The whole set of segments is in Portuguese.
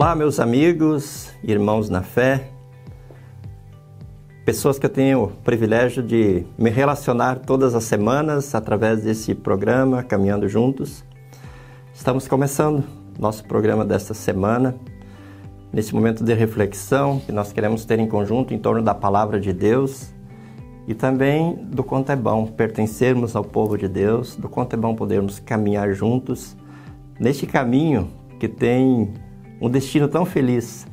Olá, meus amigos, irmãos na fé, pessoas que eu tenho o privilégio de me relacionar todas as semanas através desse programa Caminhando Juntos. Estamos começando nosso programa desta semana, nesse momento de reflexão que nós queremos ter em conjunto em torno da palavra de Deus e também do quanto é bom pertencermos ao povo de Deus, do quanto é bom podermos caminhar juntos neste caminho que tem um destino tão feliz,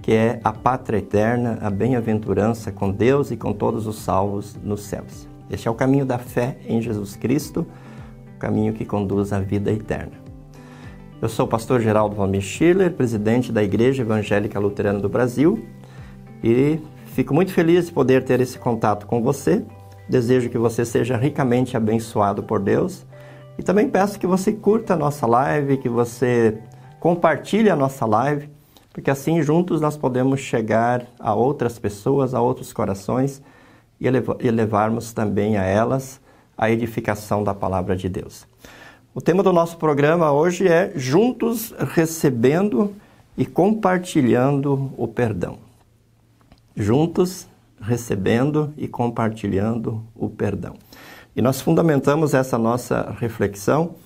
que é a pátria eterna, a bem-aventurança com Deus e com todos os salvos nos céus. Este é o caminho da fé em Jesus Cristo, o caminho que conduz à vida eterna. Eu sou o pastor Geraldo Valmir Schiller, presidente da Igreja Evangélica Luterana do Brasil, e Fico muito feliz de poder ter esse contato com você. Desejo que você seja ricamente abençoado por Deus. E também peço que você curta a nossa live, que você compartilhe a nossa live, porque assim juntos nós podemos chegar a outras pessoas, a outros corações e levarmos também a elas a edificação da palavra de Deus. O tema do nosso programa hoje é Juntos recebendo e compartilhando o perdão juntos recebendo e compartilhando o perdão. E nós fundamentamos essa nossa reflexão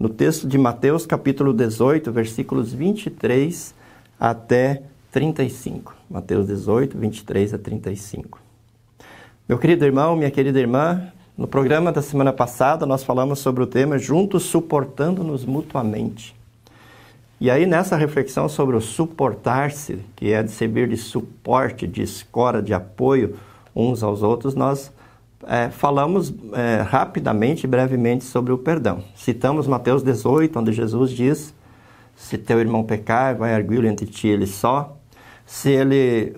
no texto de Mateus, capítulo 18, versículos 23 até 35. Mateus 18, 23 a 35. Meu querido irmão, minha querida irmã, no programa da semana passada nós falamos sobre o tema Juntos suportando-nos mutuamente. E aí, nessa reflexão sobre o suportar-se, que é de servir de suporte, de escora, de apoio uns aos outros, nós é, falamos é, rapidamente e brevemente sobre o perdão. Citamos Mateus 18, onde Jesus diz: Se teu irmão pecar, vai arguí-lo entre ti ele só. Se ele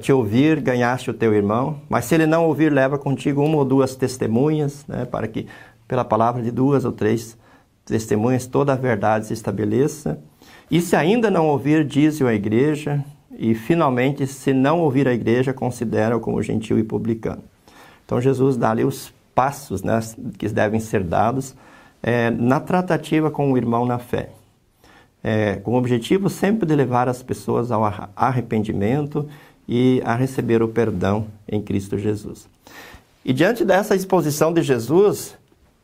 te ouvir, ganhaste o teu irmão. Mas se ele não ouvir, leva contigo uma ou duas testemunhas, né, para que, pela palavra de duas ou três testemunhas, toda a verdade se estabeleça. E se ainda não ouvir, diz-o à igreja, e finalmente, se não ouvir a igreja, considera-o como gentil e publicano. Então Jesus dá ali os passos né, que devem ser dados é, na tratativa com o irmão na fé. É, com o objetivo sempre de levar as pessoas ao arrependimento e a receber o perdão em Cristo Jesus. E diante dessa exposição de Jesus,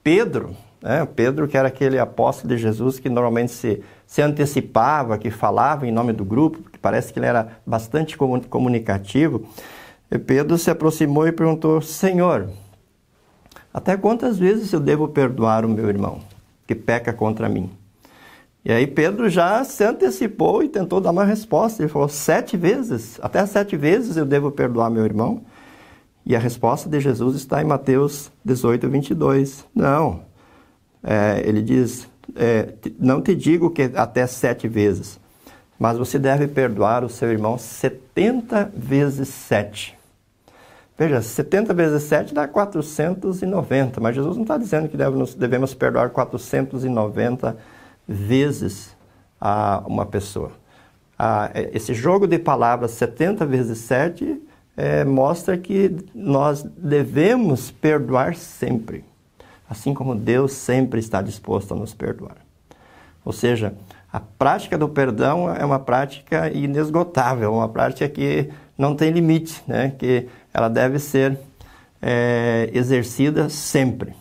Pedro, né, Pedro que era aquele apóstolo de Jesus que normalmente se se antecipava, que falava em nome do grupo, porque parece que ele era bastante comunicativo, Pedro se aproximou e perguntou: Senhor, até quantas vezes eu devo perdoar o meu irmão que peca contra mim? E aí Pedro já se antecipou e tentou dar uma resposta. Ele falou: sete vezes, até sete vezes eu devo perdoar meu irmão. E a resposta de Jesus está em Mateus 18, 22. Não. É, ele diz: é, não te digo que até sete vezes, mas você deve perdoar o seu irmão 70 vezes sete. Veja, 70 vezes 7 dá 490, mas Jesus não está dizendo que devemos, perdoar 490 vezes a uma pessoa. Ah, esse jogo de palavras 70 vezes 7 é, mostra que nós devemos perdoar sempre assim como Deus sempre está disposto a nos perdoar. Ou seja, a prática do perdão é uma prática inesgotável, uma prática que não tem limite, né? que ela deve ser é, exercida sempre.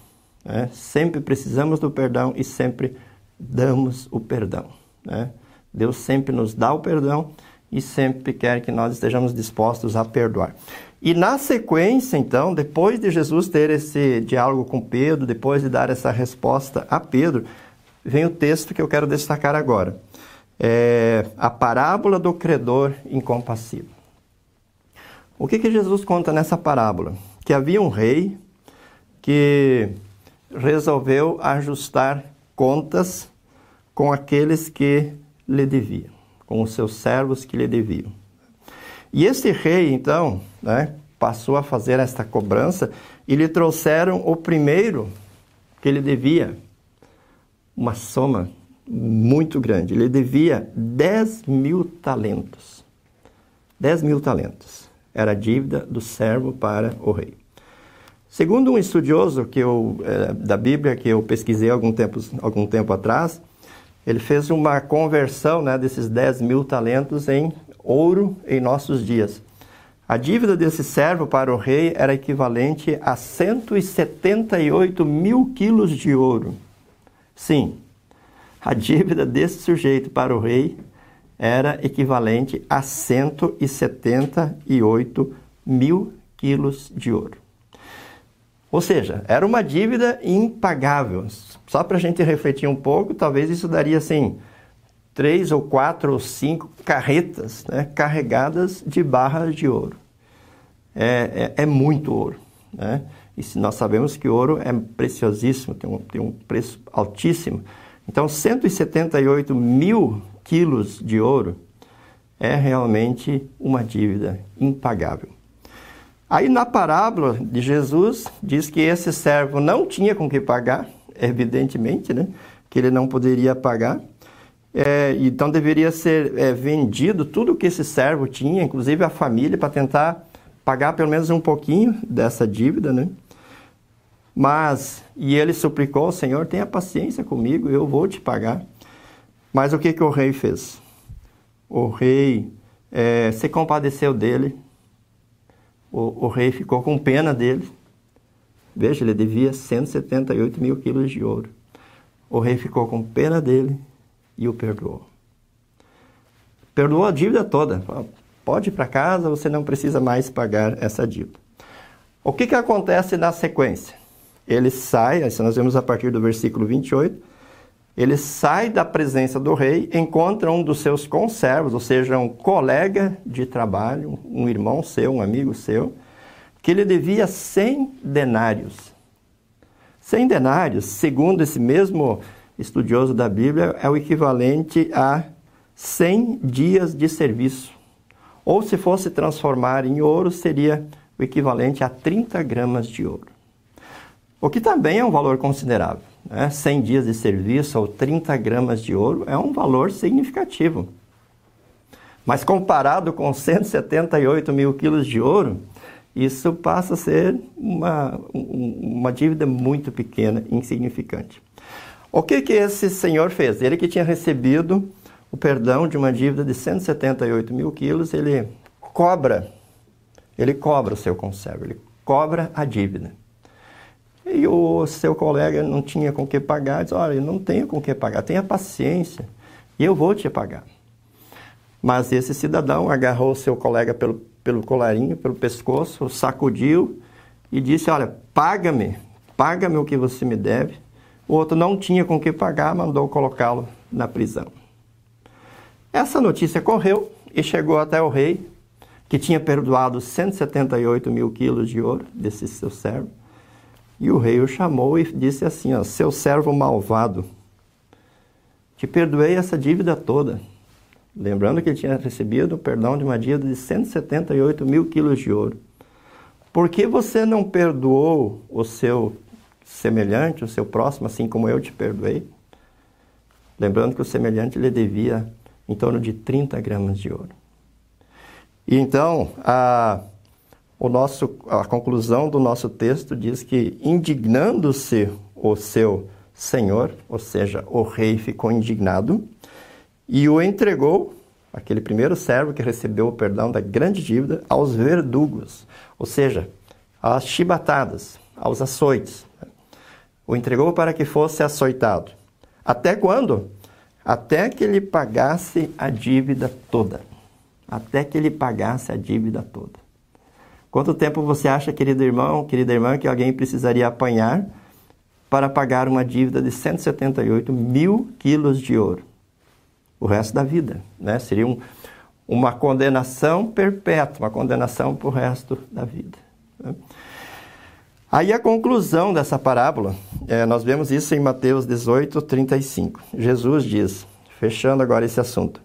Né? Sempre precisamos do perdão e sempre damos o perdão. Né? Deus sempre nos dá o perdão e sempre quer que nós estejamos dispostos a perdoar. E na sequência, então, depois de Jesus ter esse diálogo com Pedro, depois de dar essa resposta a Pedro, vem o texto que eu quero destacar agora. É a parábola do credor incompassivo. O que, que Jesus conta nessa parábola? Que havia um rei que resolveu ajustar contas com aqueles que lhe deviam, com os seus servos que lhe deviam. E esse rei, então, né, passou a fazer esta cobrança e lhe trouxeram o primeiro que ele devia, uma soma muito grande. Ele devia 10 mil talentos. 10 mil talentos. Era a dívida do servo para o rei. Segundo um estudioso que eu, é, da Bíblia que eu pesquisei algum tempo, algum tempo atrás, ele fez uma conversão né, desses 10 mil talentos em ouro em nossos dias. A dívida desse servo para o rei era equivalente a 178 mil quilos de ouro. Sim, a dívida desse sujeito para o rei era equivalente a 178 mil quilos de ouro. Ou seja, era uma dívida impagável. Só para a gente refletir um pouco, talvez isso daria assim três ou quatro ou cinco carretas né, carregadas de barras de ouro. É, é, é muito ouro. Né? E se nós sabemos que ouro é preciosíssimo, tem um, tem um preço altíssimo. Então, 178 mil quilos de ouro é realmente uma dívida impagável. Aí na parábola de Jesus diz que esse servo não tinha com que pagar, evidentemente, né? Que ele não poderia pagar. É, então deveria ser é, vendido tudo que esse servo tinha, inclusive a família, para tentar pagar pelo menos um pouquinho dessa dívida, né? Mas, e ele suplicou, Senhor, tenha paciência comigo, eu vou te pagar. Mas o que, que o rei fez? O rei é, se compadeceu dele, o, o rei ficou com pena dele. Veja, ele devia 178 mil quilos de ouro. O rei ficou com pena dele e o perdoou. Perdoou a dívida toda. Pode ir para casa, você não precisa mais pagar essa dívida. O que, que acontece na sequência? Ele sai, isso nós vemos a partir do versículo 28, ele sai da presença do rei, encontra um dos seus conservos, ou seja, um colega de trabalho, um irmão seu, um amigo seu, que ele devia 100 denários. 100 denários, segundo esse mesmo estudioso da Bíblia, é o equivalente a 100 dias de serviço. Ou se fosse transformar em ouro, seria o equivalente a 30 gramas de ouro. O que também é um valor considerável né, 100 dias de serviço ou 30 gramas de ouro é um valor significativo. Mas comparado com 178 mil quilos de ouro, isso passa a ser uma, uma dívida muito pequena, insignificante. O que, que esse senhor fez? Ele que tinha recebido o perdão de uma dívida de 178 mil quilos, ele cobra, ele cobra o seu conservo, ele cobra a dívida. E o seu colega não tinha com que pagar, diz, olha, eu não tenho com que pagar, tenha paciência, eu vou te pagar. Mas esse cidadão agarrou o seu colega pelo, pelo colarinho, pelo pescoço, sacudiu e disse, olha, paga-me, paga-me o que você me deve. O outro não tinha com que pagar, mandou colocá-lo na prisão. Essa notícia correu e chegou até o rei, que tinha perdoado 178 mil quilos de ouro desse seu servo. E o rei o chamou e disse assim: ó, Seu servo malvado, te perdoei essa dívida toda. Lembrando que ele tinha recebido o perdão de uma dívida de 178 mil quilos de ouro. Por que você não perdoou o seu semelhante, o seu próximo, assim como eu te perdoei? Lembrando que o semelhante lhe devia em torno de 30 gramas de ouro. E então, a o nosso, a conclusão do nosso texto diz que, indignando-se o seu senhor, ou seja, o rei ficou indignado e o entregou, aquele primeiro servo que recebeu o perdão da grande dívida, aos verdugos, ou seja, às chibatadas, aos açoites. O entregou para que fosse açoitado. Até quando? Até que ele pagasse a dívida toda. Até que ele pagasse a dívida toda. Quanto tempo você acha, querido irmão, querida irmã, que alguém precisaria apanhar para pagar uma dívida de 178 mil quilos de ouro? O resto da vida, né? Seria um, uma condenação perpétua, uma condenação para o resto da vida. Né? Aí a conclusão dessa parábola, é, nós vemos isso em Mateus 18, 35. Jesus diz, fechando agora esse assunto: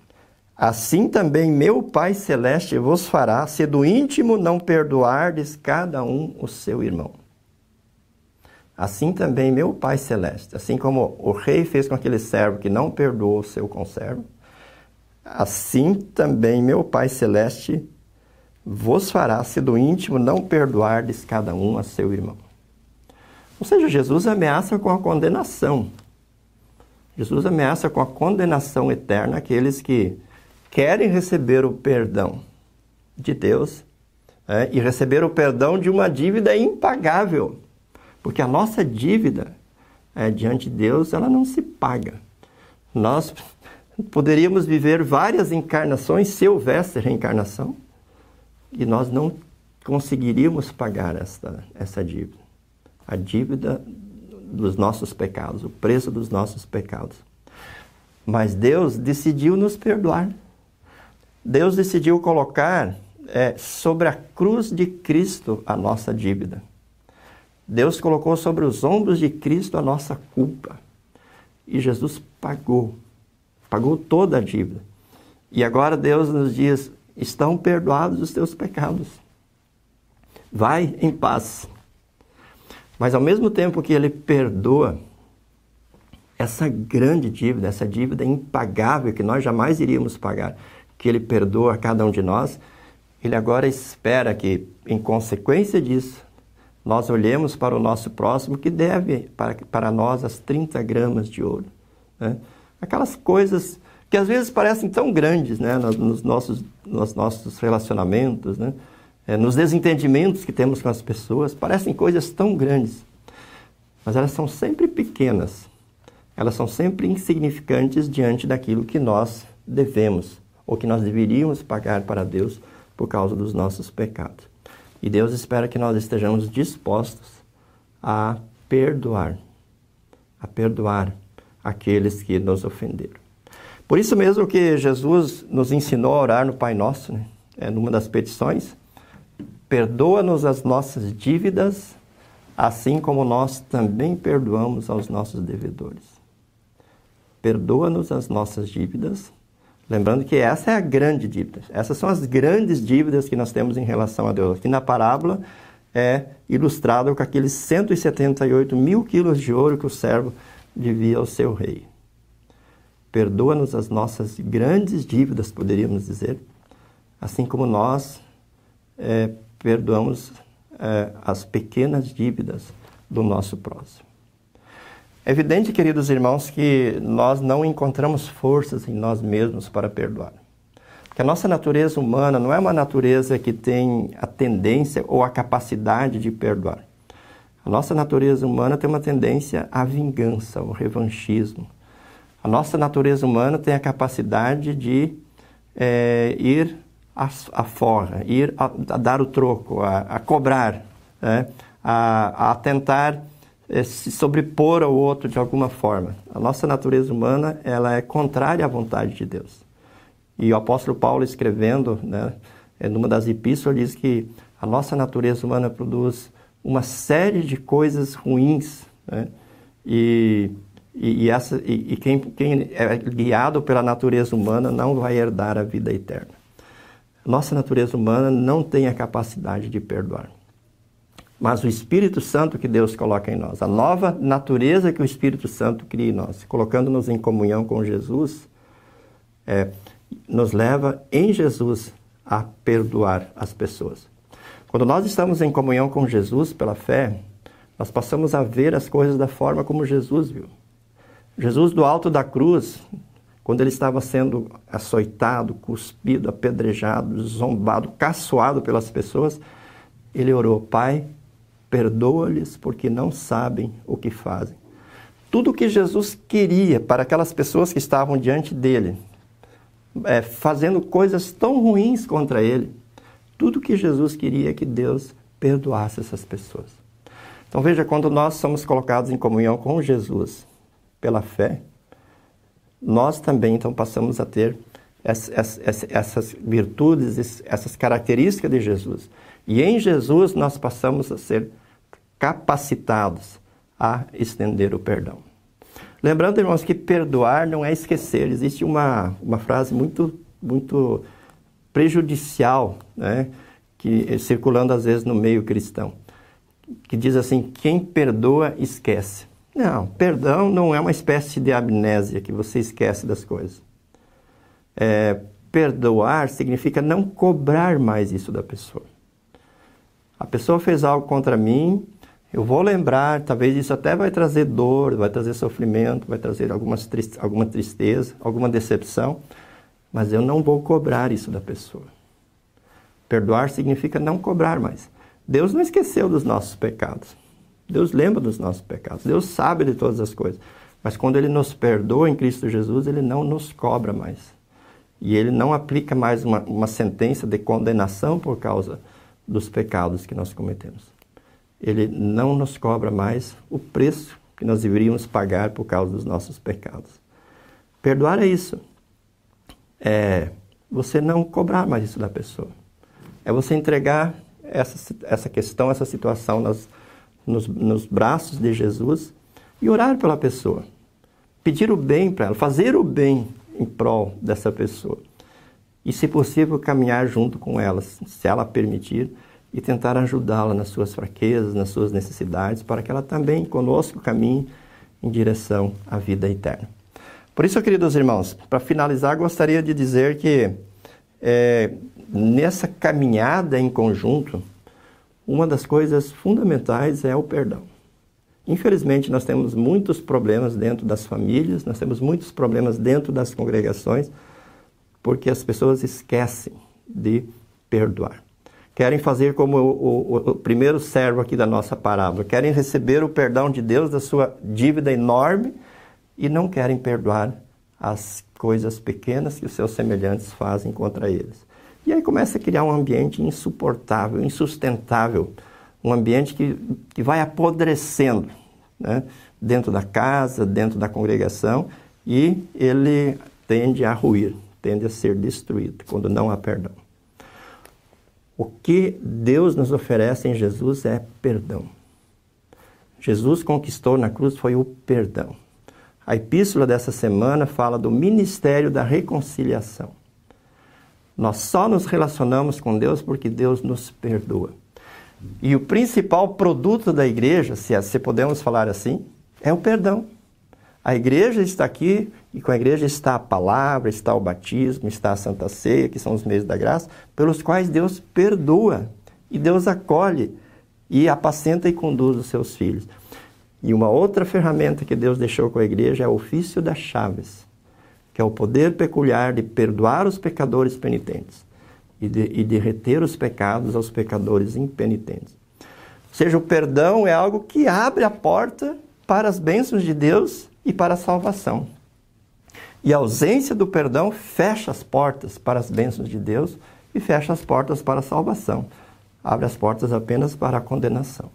Assim também meu Pai Celeste vos fará, se do íntimo não perdoardes cada um o seu irmão. Assim também meu Pai Celeste, assim como o rei fez com aquele servo que não perdoou o seu conservo, assim também meu Pai Celeste vos fará, se do íntimo não perdoardes cada um a seu irmão. Ou seja, Jesus ameaça com a condenação. Jesus ameaça com a condenação eterna aqueles que querem receber o perdão de Deus é, e receber o perdão de uma dívida impagável. Porque a nossa dívida é, diante de Deus, ela não se paga. Nós poderíamos viver várias encarnações se houvesse reencarnação e nós não conseguiríamos pagar essa, essa dívida. A dívida dos nossos pecados, o preço dos nossos pecados. Mas Deus decidiu nos perdoar. Deus decidiu colocar é, sobre a cruz de Cristo a nossa dívida. Deus colocou sobre os ombros de Cristo a nossa culpa. E Jesus pagou, pagou toda a dívida. E agora Deus nos diz: estão perdoados os teus pecados. Vai em paz. Mas ao mesmo tempo que ele perdoa essa grande dívida, essa dívida impagável que nós jamais iríamos pagar, que ele perdoa a cada um de nós, ele agora espera que, em consequência disso, nós olhemos para o nosso próximo que deve para, para nós as 30 gramas de ouro. Né? Aquelas coisas que às vezes parecem tão grandes né? nos, nossos, nos nossos relacionamentos, né? é, nos desentendimentos que temos com as pessoas, parecem coisas tão grandes, mas elas são sempre pequenas, elas são sempre insignificantes diante daquilo que nós devemos ou que nós deveríamos pagar para Deus por causa dos nossos pecados. E Deus espera que nós estejamos dispostos a perdoar, a perdoar aqueles que nos ofenderam. Por isso mesmo que Jesus nos ensinou a orar no Pai Nosso, né? é numa das petições, Perdoa-nos as nossas dívidas, assim como nós também perdoamos aos nossos devedores. Perdoa-nos as nossas dívidas, lembrando que essa é a grande dívida. Essas são as grandes dívidas que nós temos em relação a Deus. Aqui na parábola é ilustrado com aqueles 178 mil quilos de ouro que o servo devia ao seu rei. Perdoa-nos as nossas grandes dívidas, poderíamos dizer, assim como nós é, perdoamos é, as pequenas dívidas do nosso próximo. É evidente, queridos irmãos, que nós não encontramos forças em nós mesmos para perdoar. Porque a nossa natureza humana não é uma natureza que tem a tendência ou a capacidade de perdoar. A nossa natureza humana tem uma tendência à vingança, ao revanchismo. A nossa natureza humana tem a capacidade de é, ir a, a forra, ir a, a, dar o troco, a, a cobrar, né? a, a tentar é, se sobrepor ao outro de alguma forma. A nossa natureza humana ela é contrária à vontade de Deus. E o apóstolo Paulo escrevendo, né, é, numa das epístolas, diz que a nossa natureza humana produz uma série de coisas ruins, né? e, e, e, essa, e, e quem, quem é guiado pela natureza humana não vai herdar a vida eterna. Nossa natureza humana não tem a capacidade de perdoar. Mas o Espírito Santo que Deus coloca em nós, a nova natureza que o Espírito Santo cria em nós, colocando-nos em comunhão com Jesus, é, nos leva em Jesus a perdoar as pessoas. Quando nós estamos em comunhão com Jesus pela fé, nós passamos a ver as coisas da forma como Jesus viu. Jesus, do alto da cruz, quando ele estava sendo açoitado, cuspido, apedrejado, zombado, caçoado pelas pessoas, ele orou: Pai, perdoa-lhes porque não sabem o que fazem. Tudo o que Jesus queria para aquelas pessoas que estavam diante dele, é, fazendo coisas tão ruins contra ele, tudo que Jesus queria é que Deus perdoasse essas pessoas. Então veja, quando nós somos colocados em comunhão com Jesus pela fé, nós também então passamos a ter essas virtudes, essas características de Jesus. E em Jesus nós passamos a ser capacitados a estender o perdão. Lembrando, irmãos, que perdoar não é esquecer. Existe uma, uma frase muito, muito prejudicial, né, que circulando às vezes no meio cristão, que diz assim: quem perdoa esquece. Não, perdão não é uma espécie de amnésia que você esquece das coisas. É, perdoar significa não cobrar mais isso da pessoa. A pessoa fez algo contra mim, Eu vou lembrar, talvez isso até vai trazer dor, vai trazer sofrimento, vai trazer algumas alguma tristeza, alguma decepção, mas eu não vou cobrar isso da pessoa. Perdoar significa não cobrar mais. Deus não esqueceu dos nossos pecados. Deus lembra dos nossos pecados. Deus sabe de todas as coisas. Mas quando Ele nos perdoa em Cristo Jesus, Ele não nos cobra mais. E Ele não aplica mais uma, uma sentença de condenação por causa dos pecados que nós cometemos. Ele não nos cobra mais o preço que nós deveríamos pagar por causa dos nossos pecados. Perdoar é isso. É você não cobrar mais isso da pessoa. É você entregar essa, essa questão, essa situação nas, nos, nos braços de Jesus e orar pela pessoa. Pedir o bem para ela, fazer o bem em prol dessa pessoa. E, se possível, caminhar junto com ela, se ela permitir, e tentar ajudá-la nas suas fraquezas, nas suas necessidades, para que ela também conosco caminhe em direção à vida eterna. Por isso, queridos irmãos, para finalizar, gostaria de dizer que é, nessa caminhada em conjunto, uma das coisas fundamentais é o perdão. Infelizmente, nós temos muitos problemas dentro das famílias, nós temos muitos problemas dentro das congregações, porque as pessoas esquecem de perdoar. Querem fazer como o, o, o primeiro servo aqui da nossa parábola, querem receber o perdão de Deus da sua dívida enorme e não querem perdoar as coisas pequenas que os seus semelhantes fazem contra eles. E aí começa a criar um ambiente insuportável, insustentável, um ambiente que, que vai apodrecendo né? dentro da casa, dentro da congregação, e ele tende a ruir, tende a ser destruído quando não há perdão. O que Deus nos oferece em Jesus é perdão. Jesus conquistou na cruz foi o perdão. A epístola dessa semana fala do ministério da reconciliação. Nós só nos relacionamos com Deus porque Deus nos perdoa. E o principal produto da igreja, se, se podemos falar assim, é o perdão. A igreja está aqui e com a igreja está a palavra, está o batismo, está a Santa Ceia, que são os meios da graça, pelos quais Deus perdoa e Deus acolhe e apacenta e conduz os seus filhos. E uma outra ferramenta que Deus deixou com a igreja é o ofício das chaves que é o poder peculiar de perdoar os pecadores penitentes e de, e de reter os pecados aos pecadores impenitentes. Ou seja, o perdão é algo que abre a porta para as bênçãos de Deus e para a salvação. E a ausência do perdão fecha as portas para as bênçãos de Deus e fecha as portas para a salvação. Abre as portas apenas para a condenação.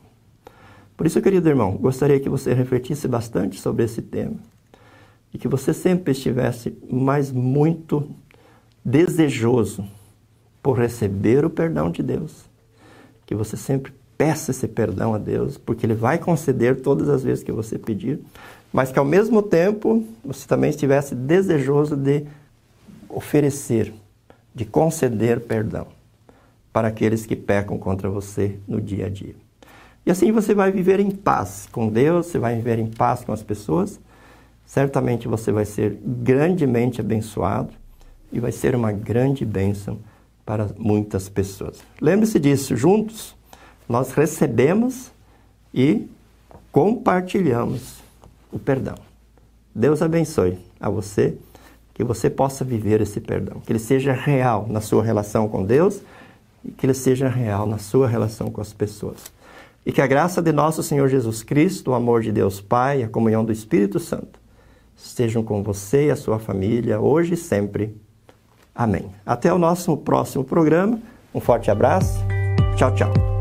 Por isso, querido irmão, gostaria que você refletisse bastante sobre esse tema e que você sempre estivesse mais muito desejoso por receber o perdão de Deus. Que você sempre peça esse perdão a Deus, porque Ele vai conceder todas as vezes que você pedir, mas que ao mesmo tempo você também estivesse desejoso de oferecer, de conceder perdão para aqueles que pecam contra você no dia a dia. E assim você vai viver em paz com Deus, você vai viver em paz com as pessoas certamente você vai ser grandemente abençoado e vai ser uma grande bênção para muitas pessoas. Lembre-se disso, juntos nós recebemos e compartilhamos o perdão. Deus abençoe a você, que você possa viver esse perdão, que ele seja real na sua relação com Deus e que ele seja real na sua relação com as pessoas. E que a graça de nosso Senhor Jesus Cristo, o amor de Deus Pai, a comunhão do Espírito Santo estejam com você e a sua família hoje e sempre. Amém. Até o nosso próximo programa. Um forte abraço. Tchau, tchau.